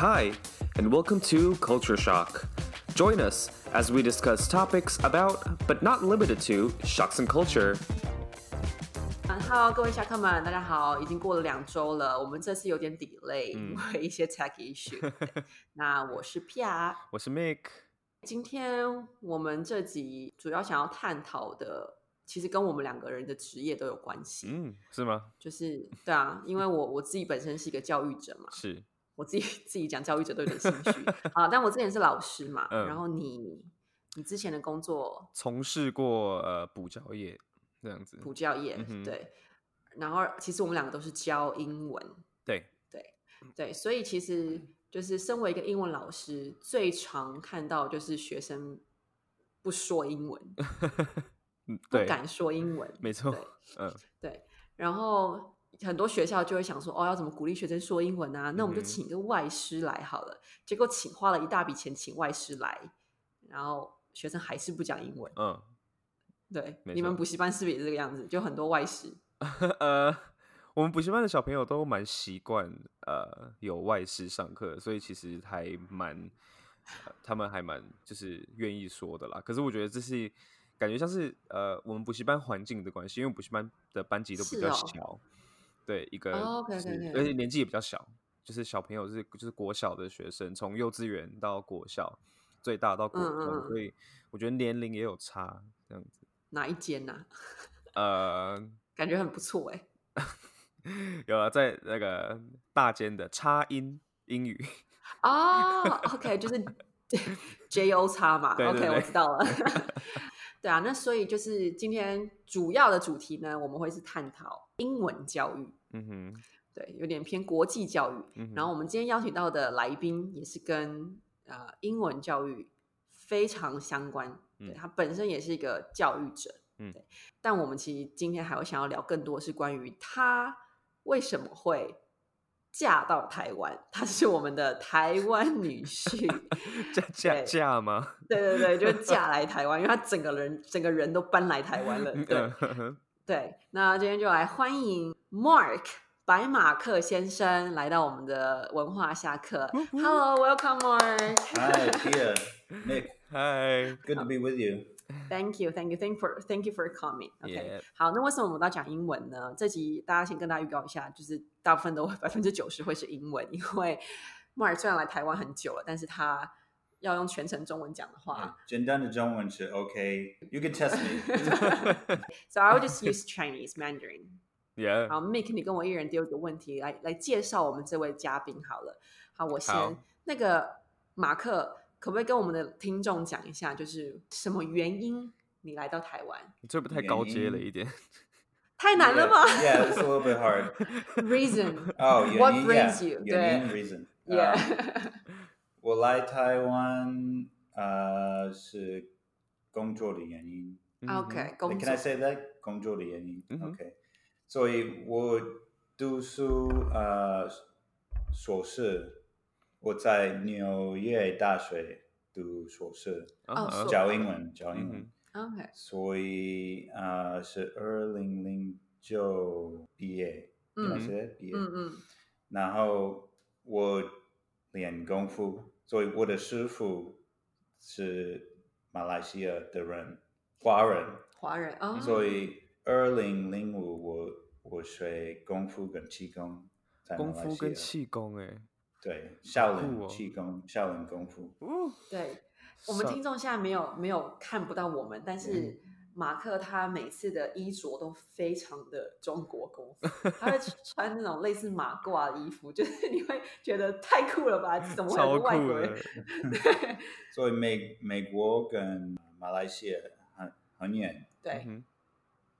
Hi, and welcome to Culture Shock. Join us as we discuss topics about, but not limited to, shocks and culture. Hello，各位侠客们，大家好！已经过了两周了，我们这次有点 delay，、因为一些 tech issue。那我是 Pia，我是 Mick。今天我们这集主要想要探讨的，其实跟我们两个人的职业都有关系。嗯，是吗？就是对啊，因为我我自己本身是一个教育者嘛，是。我自己 自己讲教育者都有点心虚啊。但我之前是老师嘛，嗯。然后你你之前的工作从事过呃补教业这样子。补教业、嗯对，然后其实我们两个都是教英文，对，对对，所以其实就是身为一个英文老师，最常看到就是学生不说英文，不敢说英文，没错对，然后很多学校就会想说，哦，要怎么鼓励学生说英文啊？那我们就请一个外师来好了。结果请花了一大笔钱请外师来，然后学生还是不讲英文。嗯，对，你们错补习班是不是也是这个样子？就很多外师。呃，我们补习班的小朋友都蛮习惯呃有外师上课，所以其实还蛮、呃他们还蛮就是愿意说的啦。可是我觉得这是感觉像是呃我们补习班环境的关系，因为补习班的班级都比较小，对一个哦，OK，OK，是 OK 而且年纪也比较小，就是小朋友是就是国小的学生，从幼稚园到国小，最大到国中，嗯嗯嗯所以我觉得年龄也有差这样子。哪一间呐、呃，感觉很不错哎、有啊，在那个大间的差音英语，哦，OK，就是 J O 差嘛，OK，对对对我知道了。对啊，那所以就是今天主要的主题呢，我们会是探讨英文教育，嗯哼，对，有点偏国际教育。嗯，然后我们今天邀请到的来宾也是跟呃英文教育非常相关，对嗯他本身也是一个教育者，嗯对。但我们其实今天还会想要聊更多是关于他为什么会嫁到台湾，她是我们的台湾女婿 嫁嫁嫁吗？对对对，就是嫁来台湾，因为她整个人整个人都搬来台湾了，对。嗯对，那今天就来欢迎 Mark 白马克先生来到我们的文化下课。Hello，welcome Mark。Hi, Nick. 嗨，Good to be with you. Thank you, thank you, thank for thank you for coming. OK，、Yeah 好，那为什么我们要讲英文呢？这集大家先跟大家预告一下，就是大部分都百分之九十会是英文，因为 Mark 虽然来台湾很久了，但是他要用全程中文讲的话、简单的中文是 OK. You can test me. s o I will just use Chinese Mandarin.，Yeah，好，Mike，你跟我一人丢一个问题来来介绍我们这位嘉宾好了。好，我先那个马克，可不可以跟我们的听众讲一下，就是什么原因你来到台湾？你这不太高阶了一点。太难了吗 Yeah, it's a little bit hard.？Reason，Oh, What brings yeah, you？原因对 reason. yeah，Um, 我来台湾呃是工作的原因。嗯哼 OK，工 Can 作 I say that? 工作的原因。OK，所以我读书呃硕士，我在纽约大学读硕士，哦教英文，教英文。嗯 OK，所以呃是二零零九毕业，嗯 that？毕业，嗯嗯然后我练功夫，所以我的师傅是马来西亚的人，华人，华人哦，所以二零零五我我学功夫跟气功，功夫跟气功，哎，对少酷林哦。气功，少林功夫。哦，对，我们上听众现在没有没有看不到我们，但是马克他每次的衣着都非常的中国功夫，他会穿那种类似马褂的衣服，就是你会觉得太酷了吧？怎么会有外国人？，所以美美国跟马来西亚很很远，对。嗯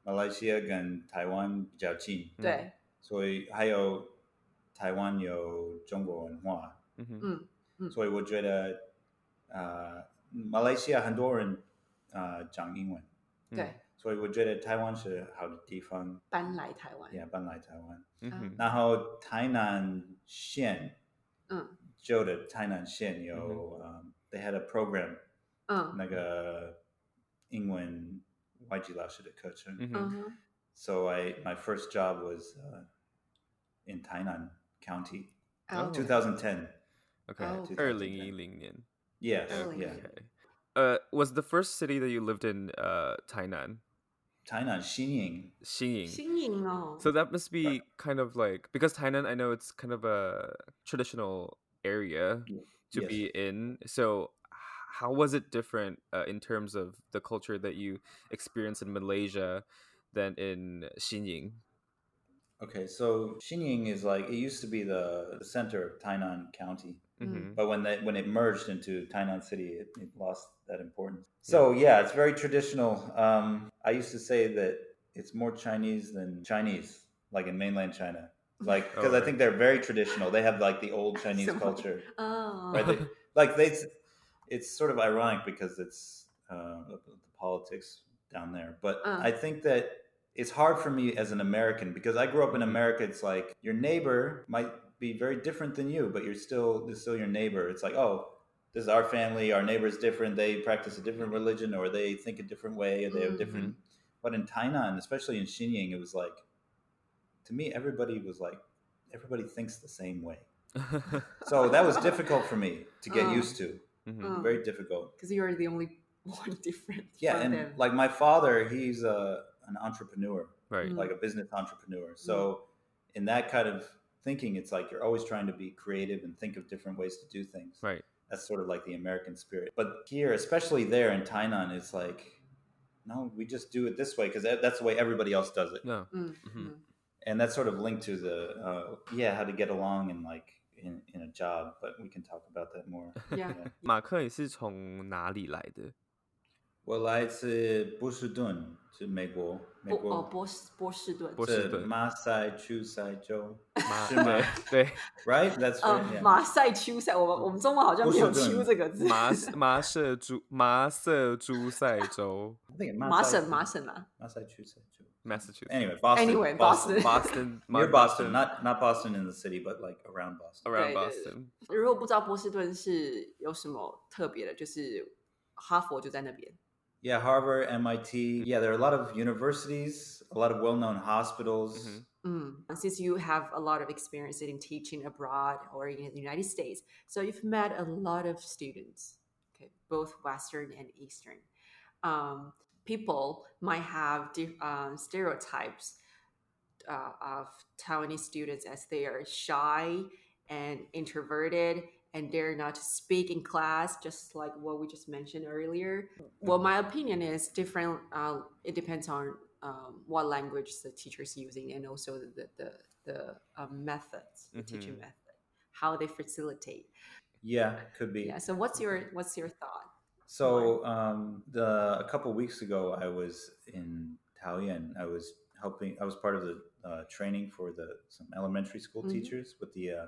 马来西亚跟台湾比较近，对，所以还有台湾有中国文化，嗯，嗯嗯。所以我觉得呃马来西亚很多人呃讲英文，对，所以我觉得台湾是好的地方，搬来台湾，也搬来台湾。嗯哼，然后台南县嗯。旧的台南县有、呃 they had a program 嗯。那个英文 YG did de Kuching. Mm-hmm. Uh-huh. So I my first job was uh, in Tainan County, oh. 2010. Okay, oh. 2010. Yes. Okay. Yeah. Uh, was the first city that you lived in uh, Tainan? Tainan, Xinying. Xinying. Xinying, oh. So that must be kind of like because Tainan, I know it's kind of a traditional area to yes. be in. So how was it different uh, in terms of the culture that you experienced in Malaysia than in Xinying? Okay, so Xinying is like it used to be the, the center of Tainan County, hmm but when they when it merged into Tainan City, it, it lost that importance. So yeah, it's very traditional. Um, I used to say that it's more Chinese than Chinese, like in mainland China, like because I think they're very traditional. They have like the old Chinese So- culture, 哦 right? They, like they, it's sort of ironic because it's uh, the, the politics down there. But Uh. I think that it's hard for me as an American because I grew up in. America. It's like your neighbor might be very different than you, but you're still they're still your neighbor. It's like oh. This is our family. Our neighbor is different. They practice a different religion, or they think a different way, or they have Mhm. different. But in Tainan, especially in Xinying, it was like, to me, everybody was like, everybody thinks the same way. So that was difficult for me to get Oh. used to. Mhm. Oh. Very difficult. Because you're the only one different. Yeah, from and them. like my father, he's a, an entrepreneur, Right. Mm. like a business entrepreneur. So in that kind of thinking, it's like you're always trying to be creative and think of different ways to do things. Right. That's sort of like the American spirit. But here, especially there in Tainan, it's like, no, we just do it this way because that's the way everybody else does it. No. 嗯 Mhm. and that's sort of linked to the uh, yeah how to get along and like in, in a job but we can talk about that more Yeah. 马克，你是从哪里来的？我来自波士顿是美国美波哦国波士波士顿，是波士顿马赛诸塞州马是吗对 right that's 呃 right yeah. 马赛丘塞，我们我们中文好像没有波士顿丘这个字，麻麻色猪麻色诸塞州 I think 麻赛省麻省啊。马赛诸塞州 Massachusetts anyway Boston Anyway, Boston, Boston. Boston near Ma- Boston not not Boston in the city but like around Boston around 对对对 Boston 如果不知道波士顿是有什么特别的，就是哈佛就在那边。 yeah Harvard MIT yeah there are a lot of universities a lot of well-known hospitals Mhm. Mm. Since you have a lot of experience in teaching abroad or in the United States, so you've met a lot of students, okay, both Western and Eastern. Um, people might have um, stereotypes uh, of Taiwanese students as they are shy and introverted and dare not to speak in class, just like what we just mentioned earlier. Well, my opinion is different. Uh, it depends on um, what language the teacher is using and also the the the um, methods, the teaching Mhm. method, how they facilitate. yeah could be Yeah. So what's your what's your thought? So um, the a couple weeks ago, I was in Taoyuan. I was helping. I was part of the uh, training for the some elementary school Mhm. teachers with the uh,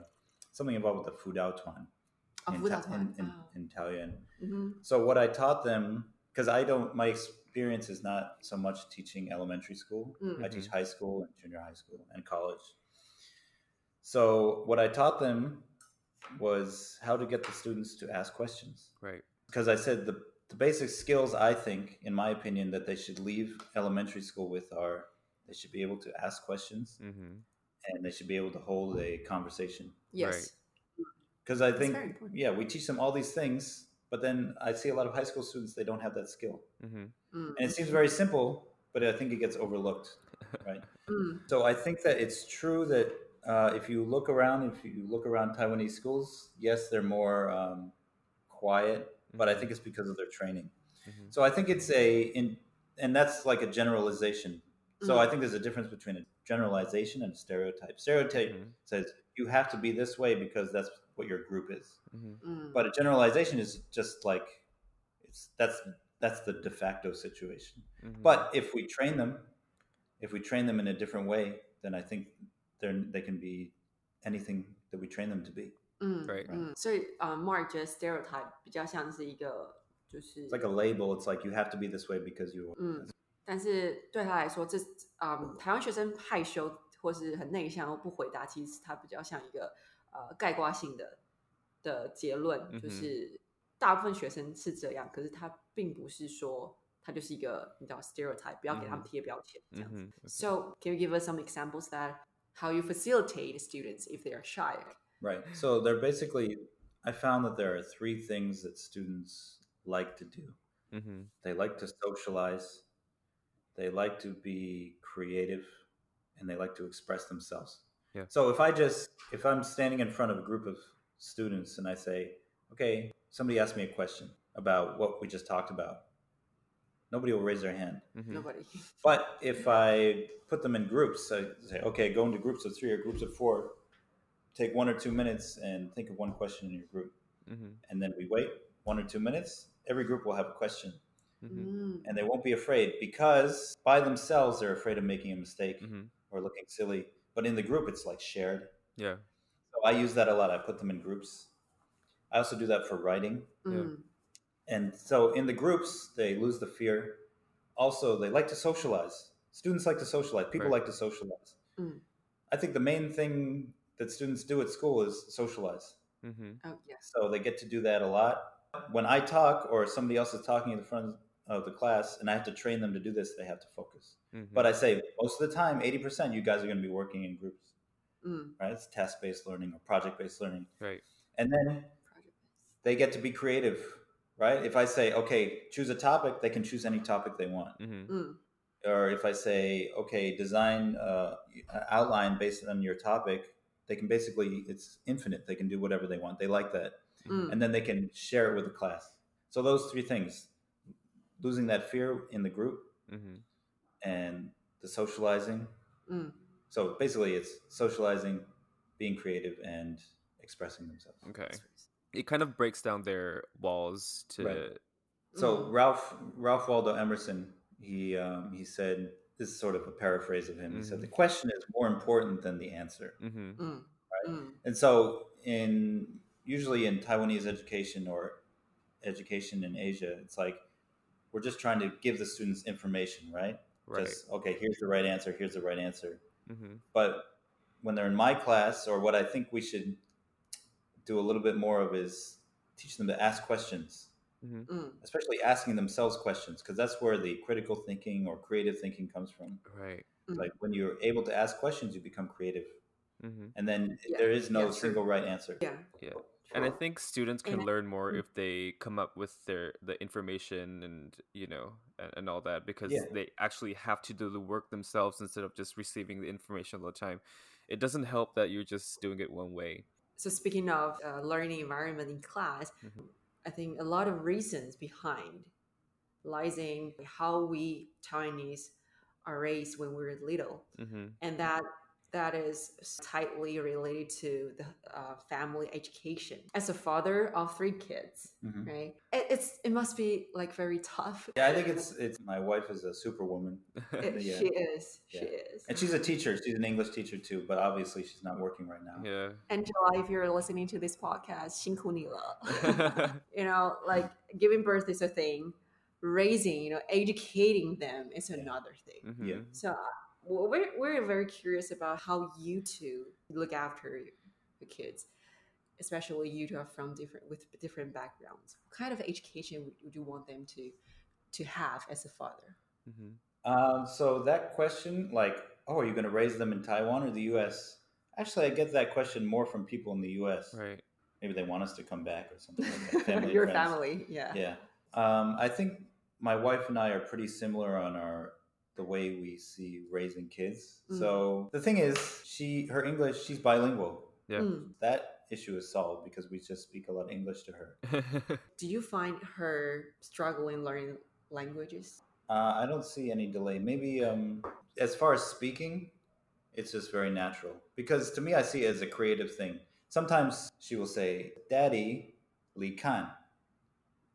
something involved with the Fudao Tuan Oh, in, Ta- in, in, Oh. in Taoyuan. Mhm. So what I taught them because I don't. My experience is not so much teaching elementary school. Mm. I teach high school and junior high school and college. So what I taught them was how to get the students to ask questions right because I said the, the basic skills I think, in my opinion, that they should leave elementary school with are they should be able to ask questions mm-hmm. and they should be able to hold a conversation. Yes. Because I think, yeah, we teach them all these things, but then I see a lot of high school students they don't have that skill, Mm-hmm. Mm. and it seems very simple, but I think it gets overlooked, right? Mm. So I think that it's true that uh, if you look around, if you look around Taiwanese schools, yes, they're more um, quiet, but I think it's because of their training. Mhm. So I think it's a in, and that's like a generalization. So Mm. I think there's a difference between a generalization and a stereotype. Stereotype Mhm. says you have to be this way because that's what your group is. Mm-hmm. Mm. But a generalization is just like it's that's that's the de facto situation. Mm-hmm. But if we train them, if we train them in a different way, then I think they're they can be anything that we train them to be. 嗯 Right. 嗯，所以呃，Mark 觉得 stereotype 比较像是一个就是， It's like a label. It's like you have to be this way because you. 嗯，但是对他来说，这嗯，台湾学生害羞或是很内向或不回答，其实他比较像一个呃概括性的的结论，就嗯哼是大部分学生是这样，可是他并不是说他就是一个你知道 stereotype，不要给他们嗯贴标签这样子。 Mm-hmm. So can you give us some examples that how you facilitate students if they are shy? Right. So they're basically I found that there are three things that students like to do. Mm-hmm. They like to socialize, they like to be creative, and they like to express themselves. Yeah. So if I just if I'm standing in front of a group of students and I say, "Okay, somebody asked me a question about what we just talked about," nobody will raise their hand. Mm-hmm. Nobody. But if I put them in groups, I say, "Okay, go into groups of three or groups of four. Take one or two minutes and think of one question in your group, Mm-hmm. and then we wait one or two minutes. Every group will have a question." Mm-hmm. Mm. and they won't be afraid because by themselves they're afraid of making a mistake Mm-hmm. or looking silly. But in the group, it's like shared. Yeah. So I use that a lot. I put them in groups. I also do that for writing. Mm. And so in the groups, they lose the fear. Also, they like to socialize. Students like to socialize. People Right. like to socialize. Mm. I think the main thing that students do at school is socialize. Mm-hmm. Oh yes. So they get to do that a lot. When I talk or somebody else is talking in the front of the class and I have to train them to do this, they have to focus. Mm-hmm. But I say most of the time, 80% you guys are going to be working in groups, Mm. right? It's task based learning or project based learning. right. And then they get to be creative, right? If I say, okay, choose a topic, they can choose any topic they want. Mm-hmm. Mm. Or if I say, okay, design uh, an outline based on your topic, they can basically, it's infinite. They can do whatever they want. They like that. Mm. And then they can share it with the class. So those three things losing that fear in the group Mm-hmm. and the socializing. Mm. So basically, it's socializing, being creative, and expressing themselves. Okay. It kind of breaks down their walls to. Right. So Mm. Ralph Ralph Waldo Emerson, he um, he said this is sort of a paraphrase of him. He said the question is more important than the answer. Mm-hmm. Mm. Mm. And so in usually in Taiwanese education or education in Asia, it's like we're just trying to give the students information, right? Right. Just okay, here's the right answer, here's the right answer. Mm-hmm. But when they're in my class, or what I think we should do a little bit more of is teach them to ask questions, Mm-hmm. Mm. especially asking themselves questions, because that's where the critical thinking or creative thinking comes from. Right. Mm. Like when you're able to ask questions, you become creative, Mm-hmm. and then Yeah, there is no yeah, single right answer. Yeah. Yeah. And I think students can And learn more Mm. if they come up with their the information and you know and, and all that because Yeah. they actually have to do the work themselves instead of just receiving the information all the time. It doesn't help that you're just doing it one way. So speaking of uh, learning environment in class, Mhm. I think a lot of reasons behind lies in how we Chinese are raised when we were little, Mm-hmm. and that that is tightly related to the uh, family education. As a father of three kids, Mhm. right? It, it's it must be like very tough. Yeah, I think it's it's. My wife is a superwoman, It- Yeah. She is. She Yeah. is. and she's a teacher. She's an English teacher too, but obviously she's not working right now. yeah. Angela, if you're listening to this podcast, 辛苦你了. you know, like giving birth is a thing, raising, you know, educating them is another thing. Mhm. Yeah. So uh, we're, we're very curious about how you two look after the kids, especially you two are from different with different backgrounds. What kind of education would, would you want them to to have as a father? Mhm. Um, so that question, like, oh, are you going to raise them in Taiwan or the U.S.? Actually, I get that question more from people in the U.S. Right. Maybe they want us to come back or something. Like that. Family Your friends. family, yeah. Yeah. Um, I think my wife and I are pretty similar on our the way we see raising kids. Mm. So the thing is, she her English, she's bilingual. Yeah. Mm. That issue is solved because we just speak a lot of English to her. Do you find her struggling learning languages? Uh, I don't see any delay. Maybe um, as far as speaking, it's just very natural. Because to me, I see it as a creative thing. Sometimes she will say, Daddy, Li Kan.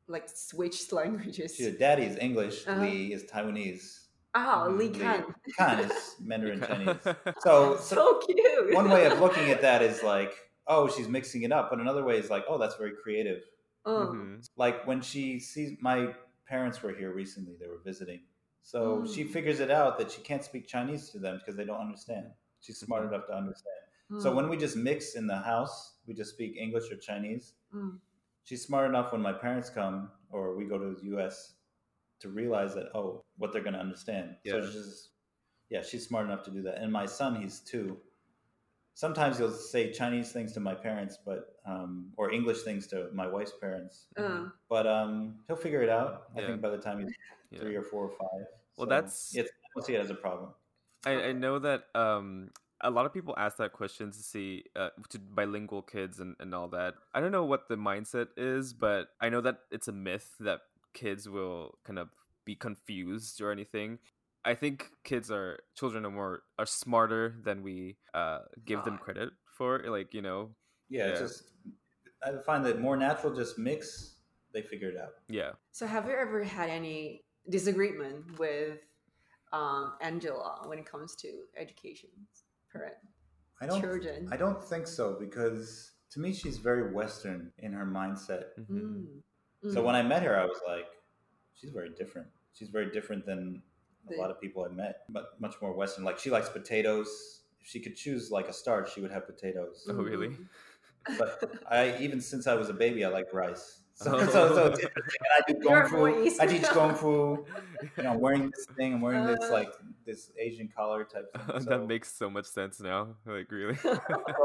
Like switch languages? She said, Daddy is English, Uh-huh. Li is Taiwanese, Oh, Li Li Kan. Kan is Mandarin Chinese. So, so So cute. one way of looking at that is like, oh, she's mixing it up. But another way is like, oh, that's very creative. Oh. Mhm. like when she sees my parents were here recently they were visiting so she Mm. figures it out that she can't speak chinese to them because they don't understand she's smart Mhm. enough to understand so Mm. when we just mix in the house we just speak english or chinese Mm. she's smart enough when my parents come or we go to the us to realize that oh what they're going to understand Yeah. so she's yeah she's smart enough to do that and my son he's two sometimes you'll say Chinese things to my parents, but um, or English things to my wife's parents. Uh, But um, he'll figure it out. I Yeah. think by the time he's Yeah. three or four or five. Well, So, that's- it's, I don't see it as a problem. I, I know that um a lot of people ask that question to see uh, to bilingual kids and, and all that. I don't know what the mindset is, but I know that it's a myth that kids will kind of be confused or anything. I think kids are children are more are smarter than we uh give them credit for. Like you know, Yeah, it's Yeah. just I find that more natural. Just mix. They figure it out. yeah. so have you ever had any disagreement with um, Angela when it comes to education, parent, I don't. children? I don't think so because to me she's very Western in her mindset. Mhm. Mm. So Mm. when I met her, I was like, she's very different. She's very different than a lot of people I met, but much more Western. Like she likes potatoes. If she could choose like a starch, she would have potatoes. Oh, really? Mm. But I even since I was a baby, I like rice. So, Oh. so, so it's interesting. And I do You're kung fu. I teach kung fu. You know, I'm wearing this thing. I'm wearing this Uh. like this Asian collar type thing. So, that makes so much sense now. Like really. so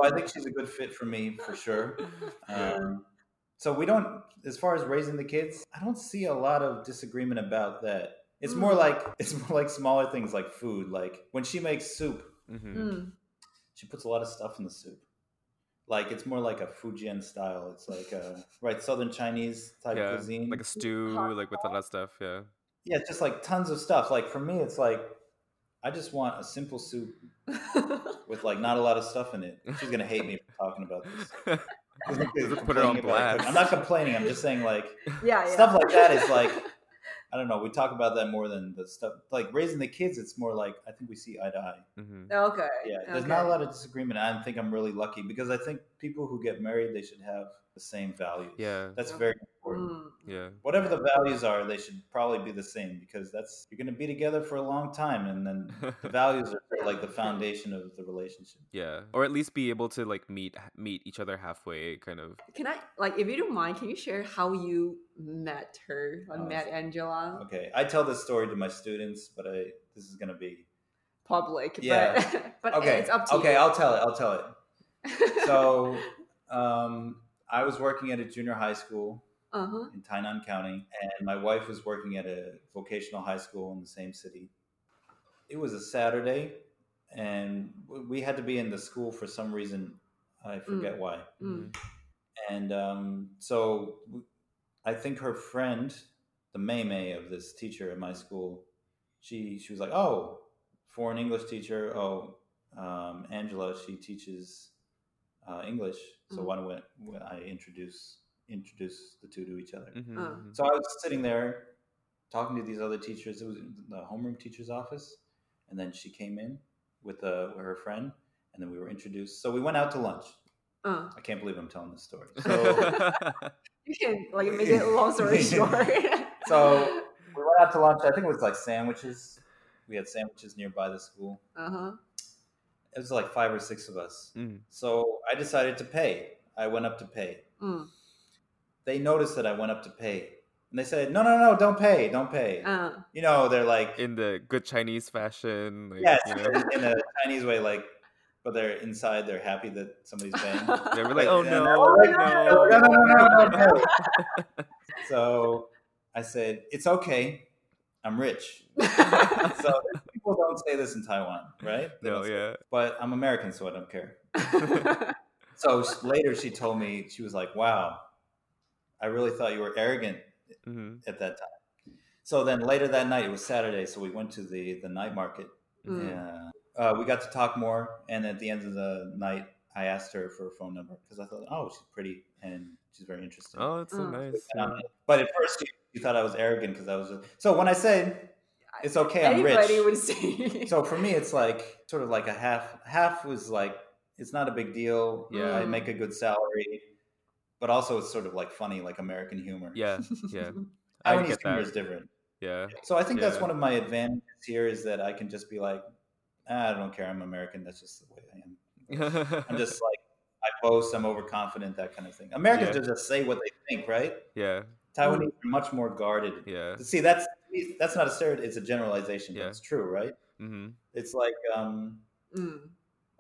I think she's a good fit for me for sure. Um, so we don't, as far as raising the kids, I don't see a lot of disagreement about that. It's more Mm. like it's more like smaller things like food. Like when she makes soup, hmm Mm. she puts a lot of stuff in the soup. Like it's more like a Fujian style. It's like a right Southern Chinese type Yeah, cuisine. like a stew, Hot like with a lot of stuff. Yeah. yeah, it's just like tons of stuff. Like for me, it's like I just want a simple soup with like not a lot of stuff in it. She's gonna hate me for talking about this. Just put it on Complaining about blast. I'm not complaining. I'm just saying like yeah, yeah. stuff like that is like I don't know. We talk about that more than the stuff like raising the kids. It's more like I think we see eye to eye. hmm Okay. Yeah, there's okay. not a lot of disagreement. I think I'm really lucky because I think people who get married they should have the same values. Yeah. that's very important. Mm. Yeah. Whatever the values are, they should probably be the same because that's you're going to be together for a long time, and then the values are like the foundation of the relationship. yeah. Or at least be able to like meet meet each other halfway, kind of. Can I like if you don't mind, can you share how you met her? Like Oh, met Angela Okay, I tell this story to my students, but I this is going to be public. Yeah. But, but okay. it's up to okay, you. I'll tell it. I'll tell it. So, um, I was working at a junior high school uh-huh. in Tainan County, and my wife was working at a vocational high school in the same city. It was a Saturday, and we had to be in the school for some reason. I forget why. Mm. And um, so I think her friend, the May May of this teacher at my school, she she was like, "Oh, foreign English teacher. Oh, um, Angela, she teaches uh, English. So Mhm. why don't we, I introduce introduce the two to each other?" Mhm, Uh. mhm. So I was sitting there talking to these other teachers. It was in the homeroom teacher's office, and then she came in with, uh, with her friend, and then we were introduced. So we went out to lunch. Uh, I can't believe I'm telling this story. So, you can like make it a long story short. so we went out to lunch. I think it was like sandwiches. We had sandwiches nearby the school. uh-huh. It was like five or six of us. Mm. So I decided to pay. I went up to pay. Mm. They noticed that I went up to pay. And they said, no, no, no, don't pay. Don't pay. Uh, you know, they're like, In the good Chinese fashion, like, yes, you know, in a Chinese way, like, but they're inside, they're happy that somebody's paying. they were like, "Oh And no, Oh, like, no, no, no, no, no, no, no. so I said, it's okay. I'm rich. So people don't say this in Taiwan, right? They no, don't yeah, But I'm American, so I don't care. So later she told me, she was like, wow, I really thought you were arrogant hmm at that time. So then later that night, it was Saturday, so we went to the, the night market. Mm. Yeah. Uh, we got to talk more, and at the end of the night, I asked her for a phone number because I thought, oh, she's pretty and she's very interesting. Oh, that's so Mm. nice. Um, but at first, she, she thought I was arrogant because I was. So when I said it's okay, I'm Anybody rich. would say. So for me, it's like sort of like a half. Half was like it's not a big deal. Yeah. I make a good salary, but also it's sort of like funny, like American humor. Yeah, yeah, I Chinese humor is different. Yeah, So I think that's one of my advantages here is that I can just be like, ah, I don't care. I'm American. That's just the way I am. I'm just like I boast. I'm overconfident. That kind of thing. Americans Yeah. just say what they think, right? yeah, Taiwanese are much more guarded. yeah. See, that's that's not a stereotype. It's a generalization, but Yeah. it's true, right? hmm It's like um, Mm.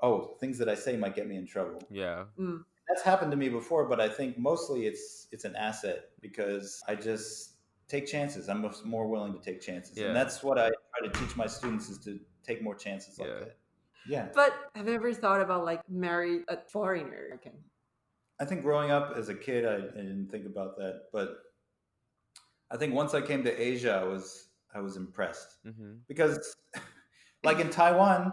oh, things that I say might get me in trouble. Yeah. Mm. That's happened to me before, but I think mostly it's it's an asset because I just take chances. I'm more willing to take chances, Yeah. and that's what I try to teach my students is to take more chances like Yeah. that. Yeah, But have you ever thought about like marry a foreigner? Okay. I think growing up as a kid, I, I didn't think about that, but I think once I came to Asia, I was I was impressed hmm because, like in Taiwan,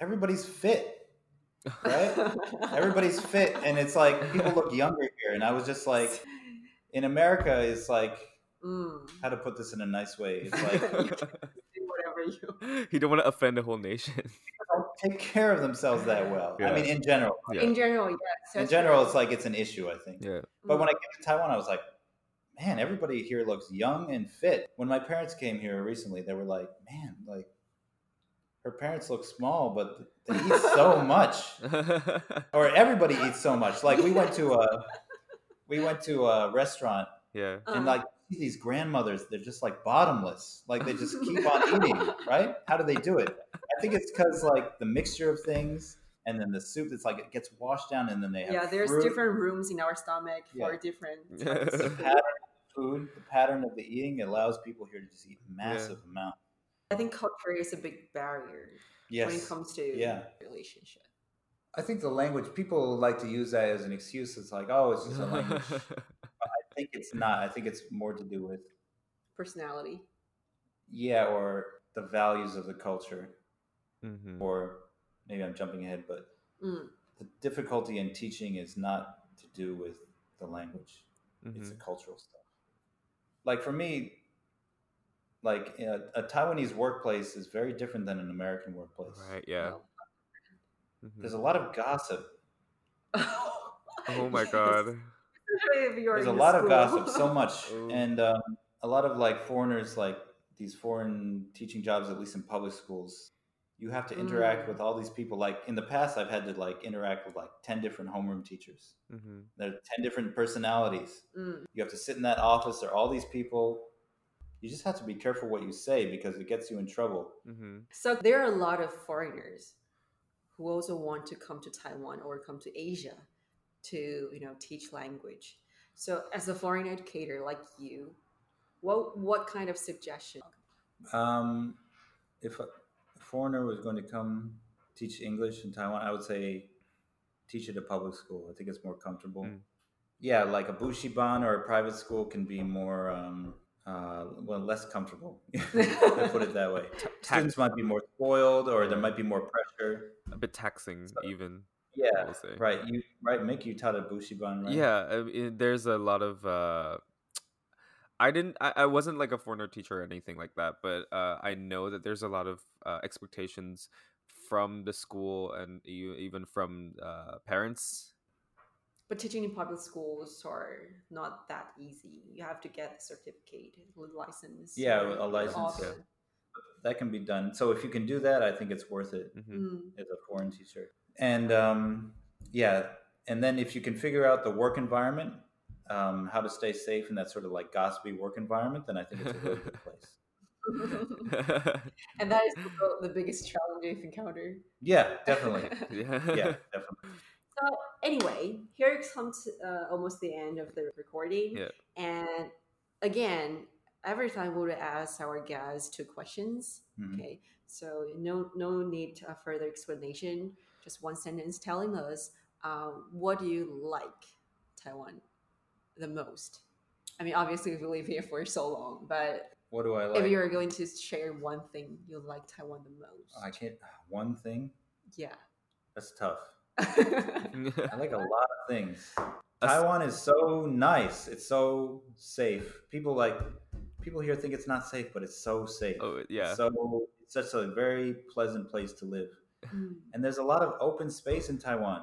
everybody's fit. Right? Everybody's fit, and it's like people look younger here, and I was just like, in America, it's like mm. how to put this in a nice way. It's like Do whatever you. you don't want to offend the whole nation. take care of themselves that well. I mean, in general, Yeah. In general, yes. in general, right. it's like it's an issue. I think. yeah. But when I came to Taiwan, I was like, man, everybody here looks young and fit. When my parents came here recently, they were like, man, like her parents look small, but they eat so much, or everybody eats so much. Like we went to a we went to a restaurant, yeah. and Uh, like these grandmothers, they're just like bottomless. Like they just keep on eating, right? How do they do it? I think it's because like the mixture of things. And then the soup, it's like it gets washed down, and then they have yeah, there's fruit. different rooms in our stomach for Yeah. different. the pattern of the food, the pattern of the eating allows people here to just eat massive amounts. I think culture is a big barrier Yes. when it comes to Yeah. relationship. I think the language people like to use that as an excuse. It's like, oh, it's just a language. I think it's not. I think it's more to do with Personality. yeah, or the values of the culture, mm-hmm. or maybe I'm jumping ahead, but Mm. the difficulty in teaching is not to do with the language. hmm It's the cultural stuff. Like for me, like you know, a Taiwanese workplace is very different than an American workplace. Right. Yeah. Well, Mhm. There's a lot of gossip. Oh my Yes. god. Especially if you're There's a the lot of gossip, so much, Ooh. and um, a lot of like foreigners, like these foreign teaching jobs, at least in public schools. You have to interact Mm. with all these people. Like in the past, I've had to like interact with like ten different homeroom teachers. hmm There are ten different personalities. Mm. You have to sit in that office. There are all these people. You just have to be careful what you say because it gets you in trouble. mm-hmm. So there are a lot of foreigners who also want to come to Taiwan or come to Asia to you know teach language. So as a foreign educator like you, what what kind of suggestion? Um, if a foreigner was going to come teach English in Taiwan, I would say teach at a public school. I think it's more comfortable. Mm. Yeah, like a bushiban or a private school can be more, um, uh, well, less comfortable. I put it that way. Students might be more spoiled, or there might be more pressure. A bit taxing, even. Yeah, right. You right make you taught a bushiban, right? Yeah, I mean, there's a lot of. Uh, I didn't. I, I wasn't like a foreigner teacher or anything like that, but uh, I know that there's a lot of uh, expectations from the school and e- even from uh, parents. But teaching in public schools are not that easy. You have to get the certificate, license. Yeah, or a license, yeah. That can be done. So if you can do that, I think it's worth it. hmm Mm. as a foreign teacher. And um, yeah, and then if you can figure out the work environment, um, how to stay safe in that sort of like gossipy work environment, then I think it's a really good place. and that is the, the biggest challenge you've encountered. Yeah, definitely. yeah. Yeah, definitely. So anyway, here it comes uh, almost the end of the recording. Yeah. And again, every time we would ask our guests two questions. Mhm. Okay, so no no need to a further explanation. Just one sentence telling us um, what do you like Taiwan the most. I mean, obviously we live here for so long, but What do I like? if you're going to share one thing you like Taiwan the most, I can't. One thing yeah. that's tough. I like a lot of things. Taiwan is so nice. It's so safe. People like people here think it's not safe, but it's so safe. oh yeah. So it's such a very pleasant place to live. Mm. and there's a lot of open space in Taiwan.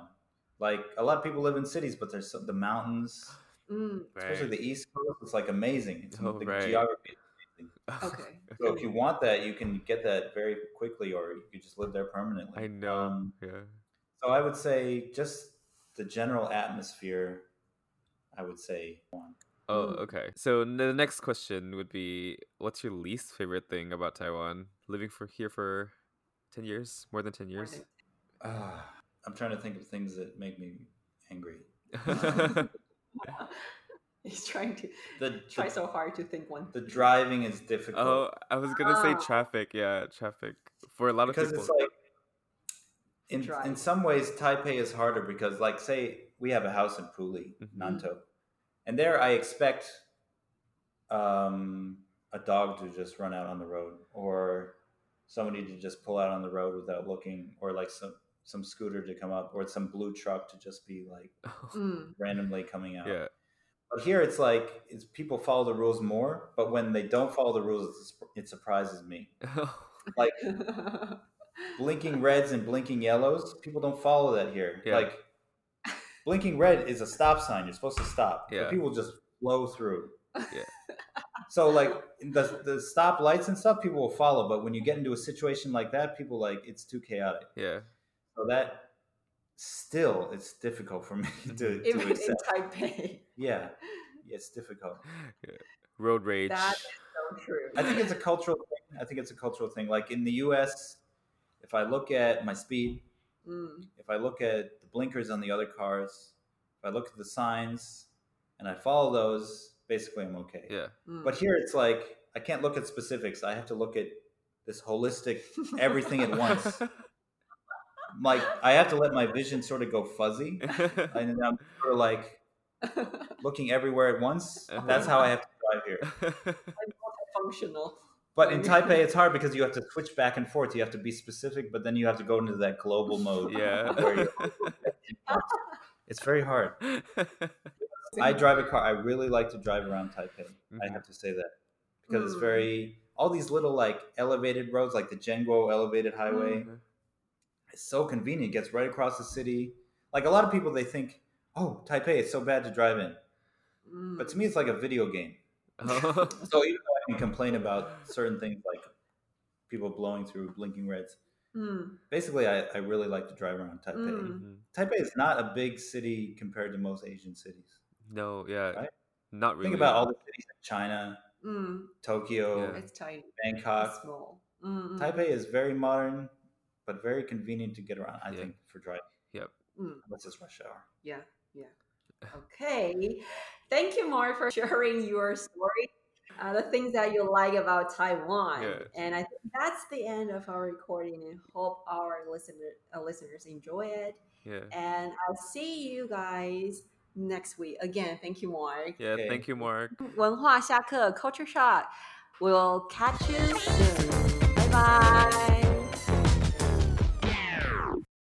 Like a lot of people live in cities, but there's some, the mountains, Mm. especially the East Coast. It's like amazing. It's, Oh, the right. geography. Okay. So if you want that, you can get that very quickly, or you could just live there permanently. I know. Um, yeah. so I would say just the general atmosphere. I would say one. Oh, Mm. okay. So the next question would be, what's your least favorite thing about Taiwan? Living for here for ten years, more than ten years. Uh, I'm trying to think of things that make me angry. He's trying to The try the, so hard to think one. the driving is difficult oh, I was gonna say Ah. traffic. Yeah, traffic for a lot of people. because it's like in drive. in some ways Taipei is harder because like say we have a house in Puli, Mhm. Nantou, and there I expect um, a dog to just run out on the road or somebody to just pull out on the road without looking or like some some scooter to come up or some blue truck to just be like Mm. randomly coming out. yeah, But here it's like it's people follow the rules more, but when they don't follow the rules, it surprises me. Like blinking reds and blinking yellows, people don't follow that here. Yeah. Like blinking red is a stop sign. You're supposed to stop. Yeah. But people just flow through. Yeah. So like the the stop lights and stuff, people will follow. But when you get into a situation like that, people like it's too chaotic. yeah, So that still it's difficult for me to, to Even in. Taipei. Yeah. It's difficult. road rage. That is so true. I think it's a cultural thing. I think it's a cultural thing. Like in the US, if I look at my speed, Mm. if I look at the blinkers on the other cars, if I look at the signs and I follow those, basically I'm okay. yeah, Mm. But here it's like I can't look at specifics. I have to look at this holistic everything at once. Like I have to let my vision sort of go fuzzy. And then I'm sort of like looking everywhere at once. That's how I have to drive here. I'm functional. But in Taipei, it's hard because you have to switch back and forth. You have to be specific, but then you have to go into that global mode. yeah. It's very hard. I drive a car. I really like to drive around Taipei. I Mhm. have to say that because it's Mm. very all these little like elevated roads, like the Jianguo elevated highway. Mhm. It's so convenient. It gets right across the city. Like a lot of people, they think, "Oh, Taipei, it's so bad to drive in," Mm. but to me, it's like a video game. So even though I can complain about certain things like people blowing through blinking reds, Mm. basically, I, I really like to drive around Taipei. Mm. Taipei is not a big city compared to most Asian cities. No, yeah, Right? not really. Think about all the cities in China, Mm. Tokyo, Yeah. It's tiny. It's Bangkok. small. Mm, mm, Taipei is very modern, but very convenient to get around. I Yeah. think for driving, mm. unless it's rush hour. Yeah, yeah. Okay. Thank you, Mark, for sharing your story, uh, the things that you like about Taiwan. Yeah. And I think that's the end of our recording and hope our listener, uh, listeners enjoy it. Yeah, And I'll see you guys next week. Again, thank you, Mark. yeah. Okay. Thank you, Mark. 文化下课 Culture Shock. We'll catch you soon. Bye bye.